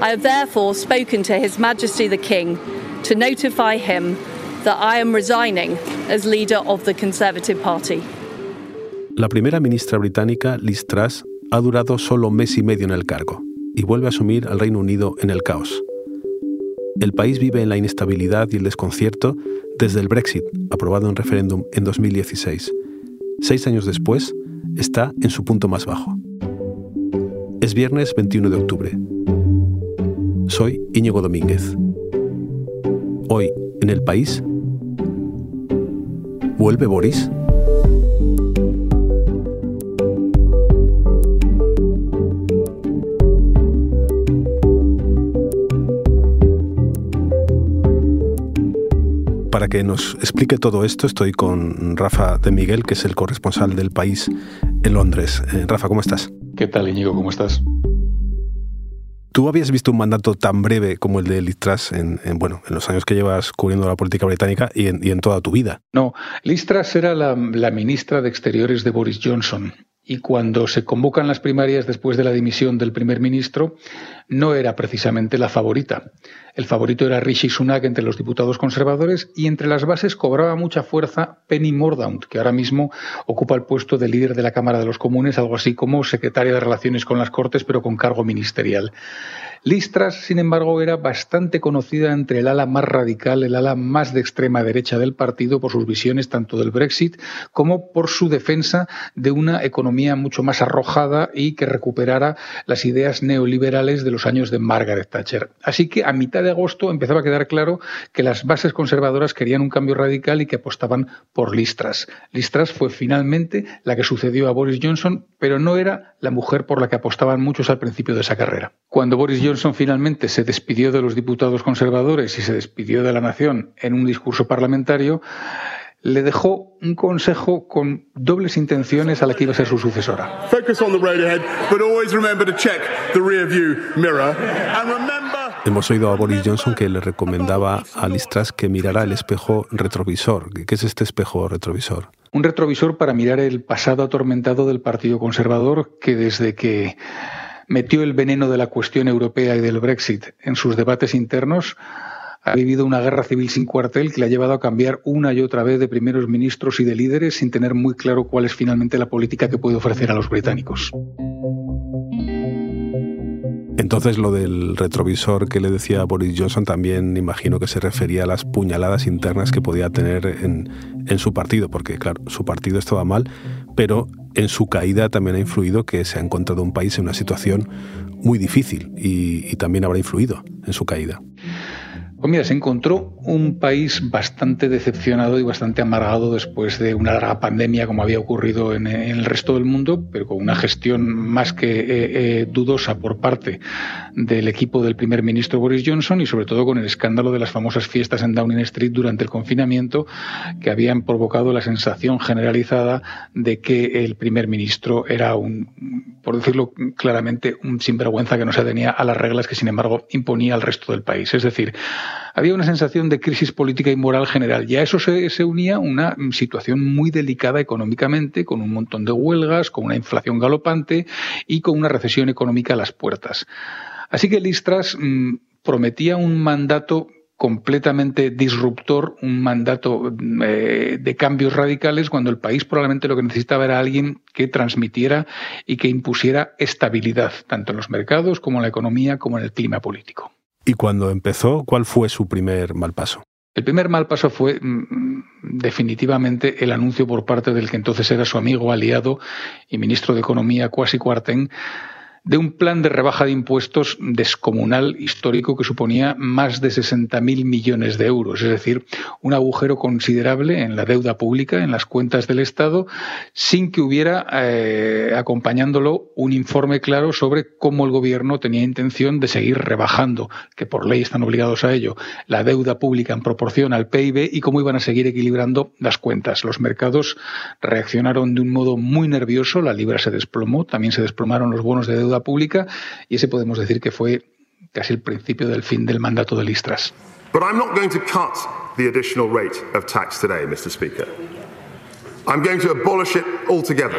I have therefore spoken to His Majesty the King to notify him that I am resigning as leader of the Conservative Party. La primera ministra británica, Liz Truss, ha durado solo mes y medio en el cargo y vuelve a asumir al Reino Unido en el caos. El país vive en la inestabilidad y el desconcierto desde el Brexit, aprobado en referéndum en 2016. Seis años después, está en su punto más bajo. Es viernes 21 de octubre. Soy Íñigo Domínguez. Hoy, en el país, ¿vuelve Boris? Para que nos explique todo esto, estoy con Rafa de Miguel, que es el corresponsal del país en Londres. Eh, Rafa, ¿cómo estás? ¿Qué tal, Íñigo? ¿Cómo estás? ¿Tú habías visto un mandato tan breve como el de Liz Truss en, bueno, en los años que llevas cubriendo la política británica y en, toda tu vida? No, Liz Truss era la ministra de Exteriores de Boris Johnson y cuando se convocan las primarias después de la dimisión del primer ministro, no era precisamente la favorita. El favorito era Rishi Sunak entre los diputados conservadores y entre las bases cobraba mucha fuerza Penny Mordaunt, que ahora mismo ocupa el puesto de líder de la Cámara de los Comunes, algo así como secretaria de Relaciones con las Cortes, pero con cargo ministerial. Listras, sin embargo, era bastante conocida entre el ala más radical, el ala más de extrema derecha del partido, por sus visiones tanto del Brexit como por su defensa de una economía mucho más arrojada y que recuperara las ideas neoliberales de los años de Margaret Thatcher. Así que a mitad de agosto empezaba a quedar claro que las bases conservadoras querían un cambio radical y que apostaban por Listras. Listras fue finalmente la que sucedió a Boris Johnson, pero no era la mujer por la que apostaban muchos al principio de esa carrera. Cuando Boris Johnson finalmente se despidió de los diputados conservadores y se despidió de la nación en un discurso parlamentario, le dejó un consejo con dobles intenciones a la que iba a ser su sucesora. Hemos oído a Boris Johnson que le recomendaba a Liz Truss que mirara el espejo retrovisor. ¿Qué es este espejo retrovisor? Un retrovisor para mirar el pasado atormentado del Partido Conservador que desde que metió el veneno de la cuestión europea y del Brexit en sus debates internos, ha vivido una guerra civil sin cuartel que le ha llevado a cambiar una y otra vez de primeros ministros y de líderes sin tener muy claro cuál es finalmente la política que puede ofrecer a los británicos. Entonces lo del retrovisor que le decía Boris Johnson también imagino que se refería a las puñaladas internas que podía tener en, en su partido, porque claro, su partido estaba mal, pero en su caída también ha influido que se ha encontrado un país en una situación muy difícil y, y también habrá influido en su caída. Pues se encontró un país bastante decepcionado y bastante amargado después de una larga pandemia como había ocurrido en, el resto del mundo, pero con una gestión más que eh, eh, dudosa por parte del equipo del primer ministro Boris Johnson y sobre todo con el escándalo de las famosas fiestas en Downing Street durante el confinamiento que habían provocado la sensación generalizada de que el primer ministro era un, por decirlo claramente, un sinvergüenza que no se atenía a las reglas que sin embargo imponía al resto del país. Es decir, había una sensación de crisis política y moral general. Y a eso se, unía una situación muy delicada económicamente, con un montón de huelgas, con una inflación galopante y con una recesión económica a las puertas. Así que Listras mm, prometía un mandato completamente disruptor, un mandato eh, de cambios radicales, cuando el país probablemente lo que necesitaba era alguien que transmitiera y que impusiera estabilidad, tanto en los mercados como en la economía, como en el clima político. ¿Y cuando empezó, cuál fue su primer mal paso? El primer mal paso fue mm, definitivamente el anuncio por parte del que entonces era su amigo, aliado y ministro de Economía, Kwasi Kwarteng, de un plan de rebaja de impuestos descomunal histórico que suponía más de 60.000 millones de euros, es decir, un agujero considerable en la deuda pública, en las cuentas del Estado, sin que hubiera eh, acompañándolo un informe claro sobre cómo el gobierno tenía intención de seguir rebajando, que por ley están obligados a ello, la deuda pública en proporción al PIB y cómo iban a seguir equilibrando las cuentas. Los mercados reaccionaron de un modo muy nervioso, la libra se desplomó, también se desplomaron los bonos de deuda pública y ese podemos decir que fue casi el principio del fin del mandato de Listras. But I'm not going to cut the additional rate of tax today, Mr. Speaker. I'm going to abolish it altogether.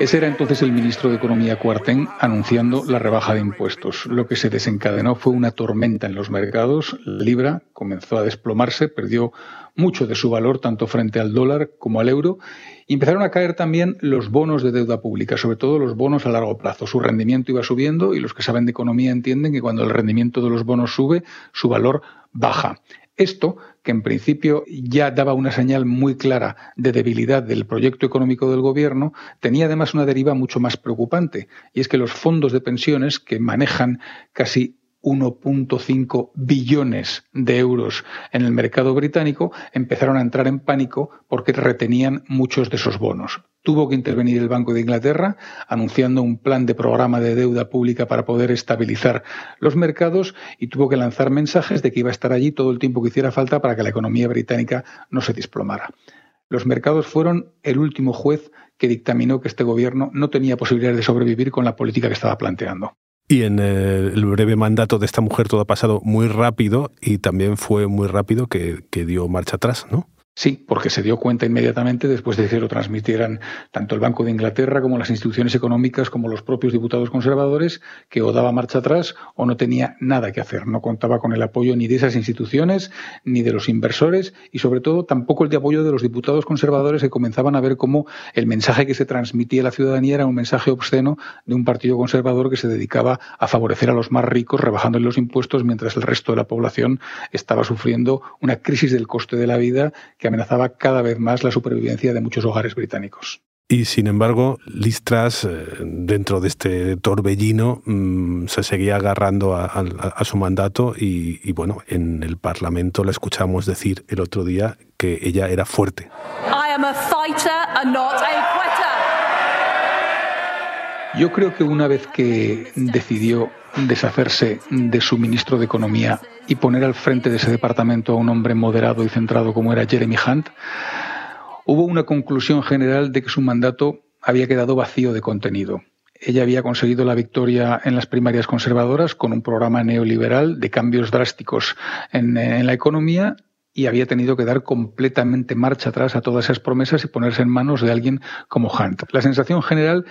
Ese era entonces el ministro de Economía Cuartén anunciando la rebaja de impuestos. Lo que se desencadenó fue una tormenta en los mercados. La libra comenzó a desplomarse, perdió mucho de su valor tanto frente al dólar como al euro y empezaron a caer también los bonos de deuda pública, sobre todo los bonos a largo plazo. Su rendimiento iba subiendo y los que saben de economía entienden que cuando el rendimiento de los bonos sube, su valor baja. Esto, que en principio ya daba una señal muy clara de debilidad del proyecto económico del gobierno, tenía además una deriva mucho más preocupante, y es que los fondos de pensiones, que manejan casi 1.5 billones de euros en el mercado británico, empezaron a entrar en pánico porque retenían muchos de esos bonos. Tuvo que intervenir el Banco de Inglaterra anunciando un plan de programa de deuda pública para poder estabilizar los mercados y tuvo que lanzar mensajes de que iba a estar allí todo el tiempo que hiciera falta para que la economía británica no se desplomara. Los mercados fueron el último juez que dictaminó que este gobierno no tenía posibilidades de sobrevivir con la política que estaba planteando. Y en el breve mandato de esta mujer todo ha pasado muy rápido y también fue muy rápido que, que dio marcha atrás, ¿no? Sí, porque se dio cuenta inmediatamente después de que lo transmitieran tanto el Banco de Inglaterra como las instituciones económicas como los propios diputados conservadores que o daba marcha atrás o no tenía nada que hacer. No contaba con el apoyo ni de esas instituciones ni de los inversores y sobre todo tampoco el de apoyo de los diputados conservadores que comenzaban a ver cómo el mensaje que se transmitía a la ciudadanía era un mensaje obsceno de un partido conservador que se dedicaba a favorecer a los más ricos rebajándoles los impuestos mientras el resto de la población estaba sufriendo una crisis del coste de la vida que amenazaba cada vez más la supervivencia de muchos hogares británicos. Y sin embargo, Listras, eh, dentro de este torbellino, mm, se seguía agarrando a, su mandato y, bueno, en el Parlamento la escuchamos decir el otro día que ella era fuerte. Yo creo que una vez que decidió deshacerse de su ministro de Economía y poner al frente de ese departamento a un hombre moderado y centrado como era Jeremy Hunt, hubo una conclusión general de que su mandato había quedado vacío de contenido. Ella había conseguido la victoria en las primarias conservadoras con un programa neoliberal de cambios drásticos en, la economía y había tenido que dar completamente marcha atrás a todas esas promesas y ponerse en manos de alguien como Hunt. La sensación general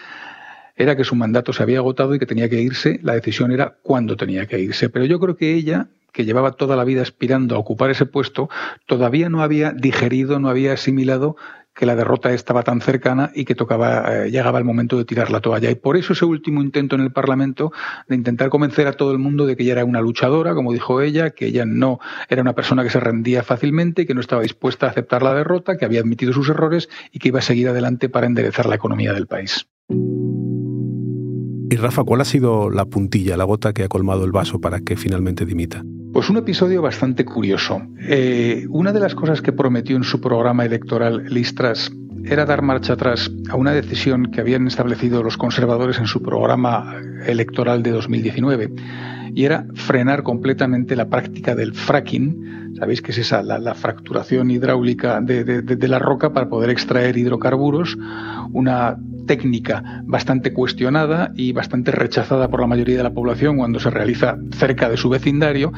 era que su mandato se había agotado y que tenía que irse, la decisión era cuándo tenía que irse. Pero yo creo que ella, que llevaba toda la vida aspirando a ocupar ese puesto, todavía no había digerido, no había asimilado que la derrota estaba tan cercana y que tocaba, eh, llegaba el momento de tirar la toalla. Y por eso ese último intento en el Parlamento de intentar convencer a todo el mundo de que ella era una luchadora, como dijo ella, que ella no era una persona que se rendía fácilmente, que no estaba dispuesta a aceptar la derrota, que había admitido sus errores y que iba a seguir adelante para enderezar la economía del país. Rafa, ¿cuál ha sido la puntilla, la gota que ha colmado el vaso para que finalmente dimita? Pues un episodio bastante curioso. Eh, una de las cosas que prometió en su programa electoral Listras era dar marcha atrás a una decisión que habían establecido los conservadores en su programa electoral de 2019 y era frenar completamente la práctica del fracking. Sabéis que es esa, la, fracturación hidráulica de, la roca para poder extraer hidrocarburos, una técnica bastante cuestionada y bastante rechazada por la mayoría de la población cuando se realiza cerca de su vecindario.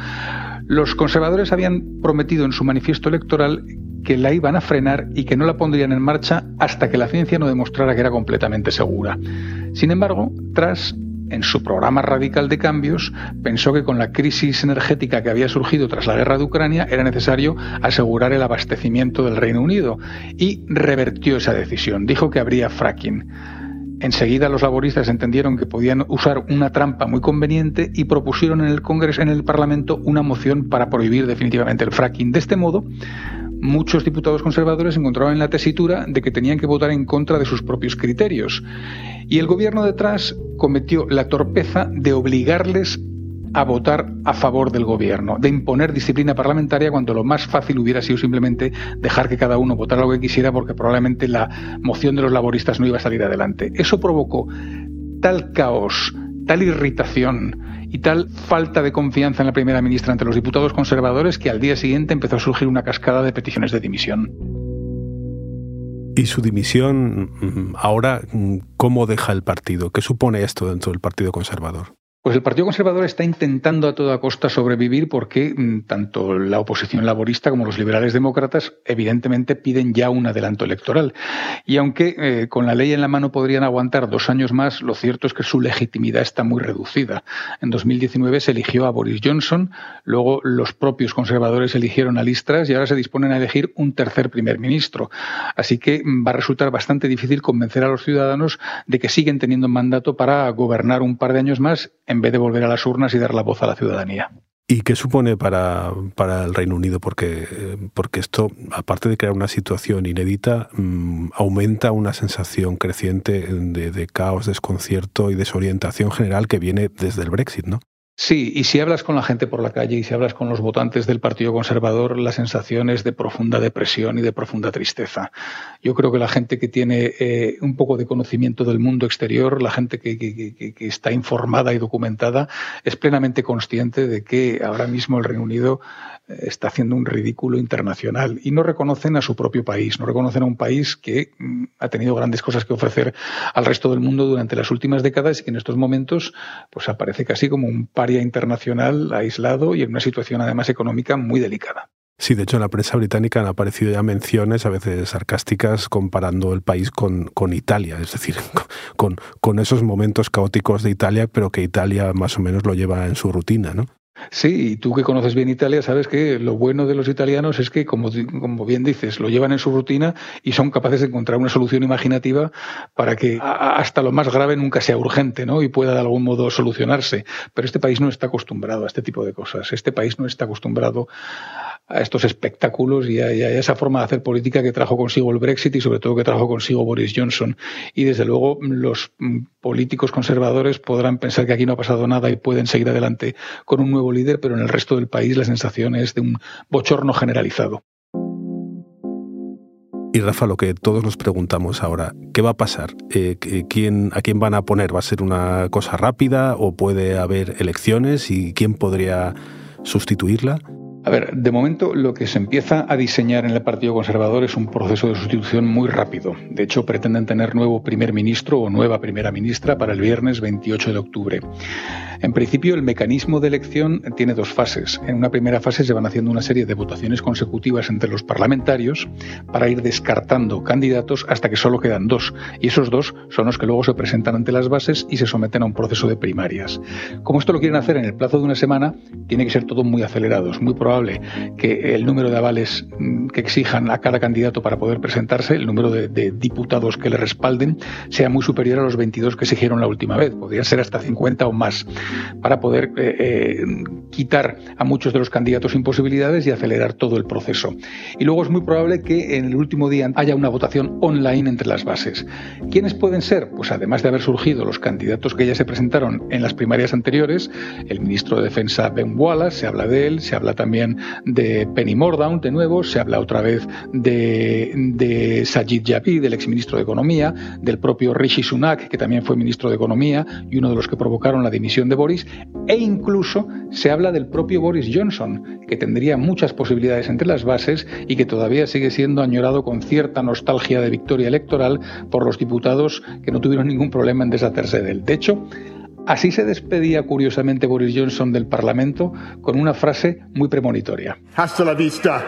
Los conservadores habían prometido en su manifiesto electoral que la iban a frenar y que no la pondrían en marcha hasta que la ciencia no demostrara que era completamente segura. Sin embargo, tras en su programa radical de cambios, pensó que con la crisis energética que había surgido tras la guerra de Ucrania era necesario asegurar el abastecimiento del Reino Unido y revertió esa decisión. Dijo que habría fracking. Enseguida los laboristas entendieron que podían usar una trampa muy conveniente y propusieron en el Congreso, en el Parlamento, una moción para prohibir definitivamente el fracking. De este modo, muchos diputados conservadores encontraron en la tesitura de que tenían que votar en contra de sus propios criterios. Y el gobierno detrás cometió la torpeza de obligarles a votar a favor del gobierno, de imponer disciplina parlamentaria cuando lo más fácil hubiera sido simplemente dejar que cada uno votara lo que quisiera porque probablemente la moción de los laboristas no iba a salir adelante. Eso provocó tal caos, tal irritación y tal falta de confianza en la primera ministra ante los diputados conservadores que al día siguiente empezó a surgir una cascada de peticiones de dimisión. ¿Y su dimisión ahora cómo deja el partido? ¿Qué supone esto dentro del Partido Conservador? Pues el Partido Conservador está intentando a toda costa sobrevivir porque mm, tanto la oposición laborista como los liberales demócratas evidentemente piden ya un adelanto electoral. Y aunque eh, con la ley en la mano podrían aguantar dos años más, lo cierto es que su legitimidad está muy reducida. En 2019 se eligió a Boris Johnson, luego los propios conservadores eligieron a Liz Truss y ahora se disponen a elegir un tercer primer ministro. Así que mm, va a resultar bastante difícil convencer a los ciudadanos de que siguen teniendo mandato para gobernar un par de años más en vez de volver a las urnas y dar la voz a la ciudadanía. ¿Y qué supone para, para el Reino Unido? Porque, porque esto, aparte de crear una situación inédita, mm, aumenta una sensación creciente de caos, desconcierto y desorientación general que viene desde el Brexit, ¿no? Sí, y si hablas con la gente por la calle y si hablas con los votantes del Partido Conservador, la sensación es de profunda depresión y de profunda tristeza. Yo creo que la gente que tiene eh, un poco de conocimiento del mundo exterior, la gente que, está informada y documentada, es plenamente consciente de que ahora mismo el Reino Unido está haciendo un ridículo internacional y no reconocen a su propio país, no reconocen a un país que mm, ha tenido grandes cosas que ofrecer al resto del mundo durante las últimas décadas y que en estos momentos pues aparece casi como un internacional aislado y en una situación además económica muy delicada. Sí, de hecho en la prensa británica han aparecido ya menciones, a veces sarcásticas, comparando el país con, con Italia, es decir, con, con esos momentos caóticos de Italia, pero que Italia más o menos lo lleva en su rutina, ¿no? Sí, y tú que conoces bien Italia, sabes que lo bueno de los italianos es que, como, como, bien dices, lo llevan en su rutina y son capaces de encontrar una solución imaginativa para que hasta lo más grave nunca sea urgente ¿no? y pueda de algún modo solucionarse. Pero este país no está acostumbrado a este tipo de cosas. Este país no está acostumbrado a estos espectáculos y a, esa forma de hacer política que trajo consigo el Brexit y sobre todo que trajo consigo Boris Johnson. Y desde luego los mm, políticos conservadores podrán pensar que aquí no ha pasado nada y pueden seguir adelante con un nuevo líder, pero en el resto del país la sensación es de un bochorno generalizado. Y Rafa, lo que todos nos preguntamos ahora, ¿qué va a pasar? Eh, ¿quién, ¿A quién van a poner? ¿Va a ser una cosa rápida o puede haber elecciones? ¿Y quién podría sustituirla? A ver, de momento lo que se empieza a diseñar en el Partido Conservador es un proceso de sustitución muy rápido. De hecho, pretenden tener nuevo primer ministro o nueva primera ministra para el viernes 28 de octubre. En principio, el mecanismo de elección tiene dos fases. En una primera fase se van haciendo una serie de votaciones consecutivas entre los parlamentarios para ir descartando candidatos hasta que solo quedan dos. Y esos dos son los que luego se presentan ante las bases y se someten a un proceso de primarias. Como esto lo quieren hacer en el plazo de una semana, tiene que ser todo muy acelerado. Es muy probable que el número de avales mm, que exijan a cada candidato para poder presentarse, el número de, diputados que le respalden, sea muy superior a los 22 que exigieron la última vez. Podría ser hasta 50 o más para poder eh, eh, quitar a muchos de los candidatos imposibilidades y acelerar todo el proceso. Y luego es muy probable que en el último día haya una votación online entre las bases. ¿Quiénes pueden ser? Pues además de haber surgido los candidatos que ya se presentaron en las primarias anteriores, el ministro de Defensa Ben Wallace, se habla de él, se habla también de Penny Mordaunt de nuevo, se habla otra vez de, de Sajid Javid, del exministro de Economía, del propio Rishi Sunak, que también fue ministro de Economía y uno de los que provocaron la dimisión de Boris, e incluso se habla del propio Boris Johnson, que tendría muchas posibilidades entre las bases y que todavía sigue siendo añorado con cierta nostalgia de victoria electoral por los diputados que no tuvieron ningún problema en deshacerse de él. De hecho, Así se despedía curiosamente Boris Johnson del Parlamento con una frase muy premonitoria. Hasta la vista,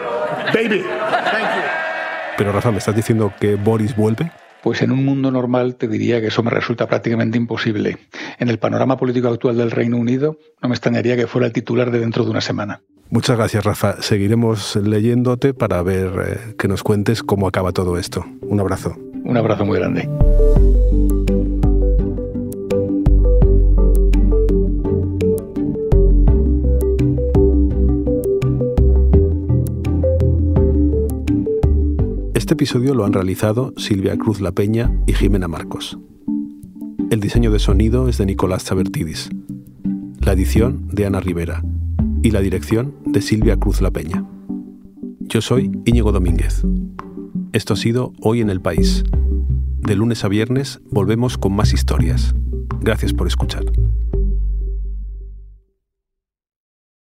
baby. Pero Rafa, ¿me estás diciendo que Boris vuelve? Pues en un mundo normal te diría que eso me resulta prácticamente imposible. En el panorama político actual del Reino Unido no me extrañaría que fuera el titular de dentro de una semana. Muchas gracias, Rafa. Seguiremos leyéndote para ver eh, que nos cuentes cómo acaba todo esto. Un abrazo. Un abrazo muy grande. Este episodio lo han realizado Silvia Cruz La Peña y Jimena Marcos. El diseño de sonido es de Nicolás Chabertidis. La edición de Ana Rivera. Y la dirección de Silvia Cruz La Peña. Yo soy Íñigo Domínguez. Esto ha sido Hoy en el País. De lunes a viernes volvemos con más historias. Gracias por escuchar.